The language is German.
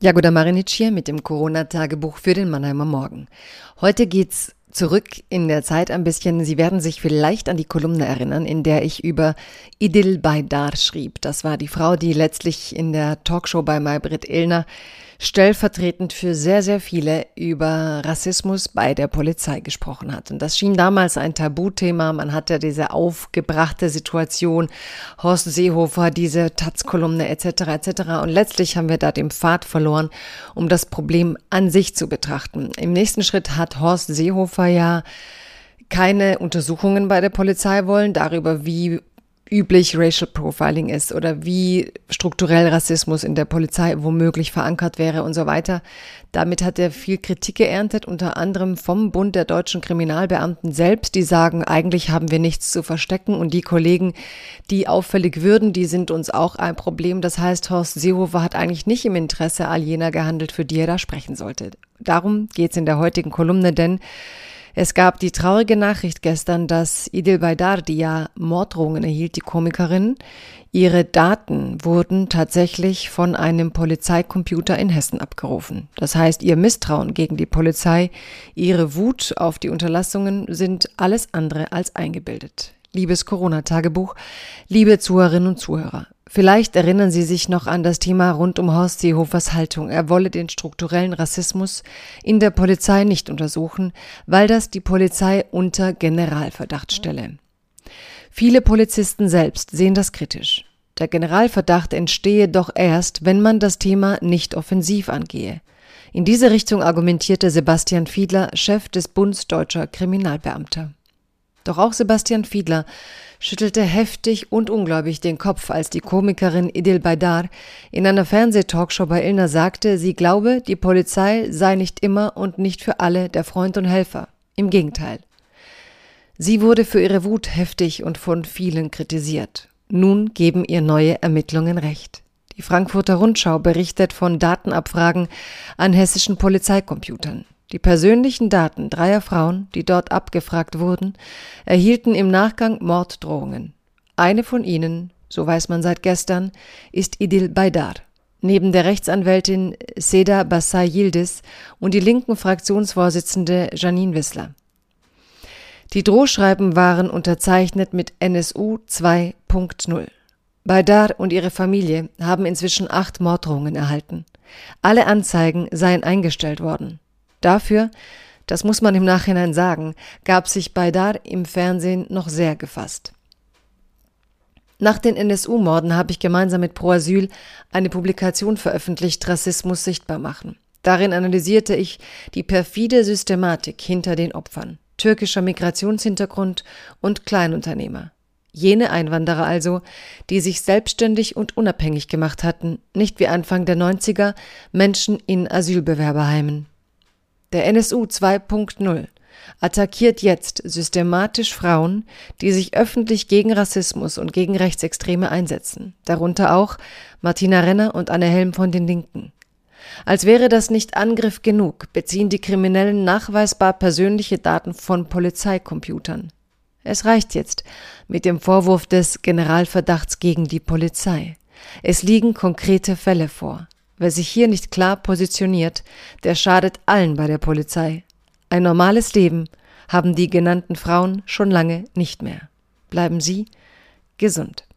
Jagoda Marinic hier mit dem Corona-Tagebuch für den Mannheimer Morgen. Heute geht's zurück in der Zeit ein bisschen. Sie werden sich vielleicht an die Kolumne erinnern, in der ich über Idil Baydar schrieb. Das war die Frau, die letztlich in der Talkshow bei Maybrit Illner stellvertretend für sehr, sehr viele über Rassismus bei der Polizei gesprochen hat. Und das schien damals ein Tabuthema. Man hatte diese aufgebrachte Situation, Horst Seehofer, diese Taz-Kolumne etc. etc. Und letztlich haben wir da den Pfad verloren, um das Problem an sich zu betrachten. Im nächsten Schritt hat Horst Seehofer ja keine Untersuchungen bei der Polizei wollen darüber, wie üblich Racial Profiling ist oder wie strukturell Rassismus in der Polizei womöglich verankert wäre und so weiter. Damit hat er viel Kritik geerntet, unter anderem vom Bund der deutschen Kriminalbeamten selbst, die sagen, eigentlich haben wir nichts zu verstecken und die Kollegen, die auffällig würden, die sind uns auch ein Problem. Das heißt, Horst Seehofer hat eigentlich nicht im Interesse all jener gehandelt, für die er da sprechen sollte. Darum geht es in der heutigen Kolumne, denn es gab die traurige Nachricht gestern, dass Idil Baydar, die ja Morddrohungen erhielt, die Komikerin, ihre Daten wurden tatsächlich von einem Polizeicomputer in Hessen abgerufen. Das heißt, ihr Misstrauen gegen die Polizei, ihre Wut auf die Unterlassungen sind alles andere als eingebildet. Liebes Corona-Tagebuch, liebe Zuhörerinnen und Zuhörer, Vielleicht erinnern Sie sich noch an das Thema rund um Horst Seehofers Haltung. Er wolle den strukturellen Rassismus in der Polizei nicht untersuchen, weil das die Polizei unter Generalverdacht stelle. Viele Polizisten selbst sehen das kritisch. Der Generalverdacht entstehe doch erst, wenn man das Thema nicht offensiv angehe. In diese Richtung argumentierte Sebastian Fiedler, Chef des Bundes deutscher Kriminalbeamter. Doch auch Sebastian Fiedler schüttelte heftig und ungläubig den Kopf, als die Komikerin Idil Baydar in einer Fernsehtalkshow bei Ilna sagte, sie glaube, die Polizei sei nicht immer und nicht für alle der Freund und Helfer. Im Gegenteil. Sie wurde für ihre Wut heftig und von vielen kritisiert. Nun geben ihr neue Ermittlungen recht. Die Frankfurter Rundschau berichtet von Datenabfragen an hessischen Polizeicomputern. Die persönlichen Daten dreier Frauen, die dort abgefragt wurden, erhielten im Nachgang Morddrohungen. Eine von ihnen, so weiß man seit gestern, ist Idil Baydar. Neben der Rechtsanwältin Seda Bassay Yildiz und die linken Fraktionsvorsitzende Janine Wissler. Die Drohschreiben waren unterzeichnet mit NSU 2.0. Baydar und ihre Familie haben inzwischen acht Morddrohungen erhalten. Alle Anzeigen seien eingestellt worden. Dafür, das muss man im Nachhinein sagen, gab sich Baydar im Fernsehen noch sehr gefasst. Nach den NSU-Morden habe ich gemeinsam mit Pro Asyl eine Publikation veröffentlicht, Rassismus sichtbar machen. Darin analysierte ich die perfide Systematik hinter den Opfern, türkischer Migrationshintergrund und Kleinunternehmer. Jene Einwanderer also, die sich selbstständig und unabhängig gemacht hatten, nicht wie Anfang der 90er Menschen in Asylbewerberheimen. Der NSU 2.0 attackiert jetzt systematisch Frauen, die sich öffentlich gegen Rassismus und gegen Rechtsextreme einsetzen, darunter auch Martina Renner und Anne Helm von den Linken. Als wäre das nicht Angriff genug, beziehen die Kriminellen nachweisbar persönliche Daten von Polizeicomputern. Es reicht jetzt mit dem Vorwurf des Generalverdachts gegen die Polizei. Es liegen konkrete Fälle vor. Wer sich hier nicht klar positioniert, der schadet allen bei der Polizei. Ein normales Leben haben die genannten Frauen schon lange nicht mehr. Bleiben Sie gesund.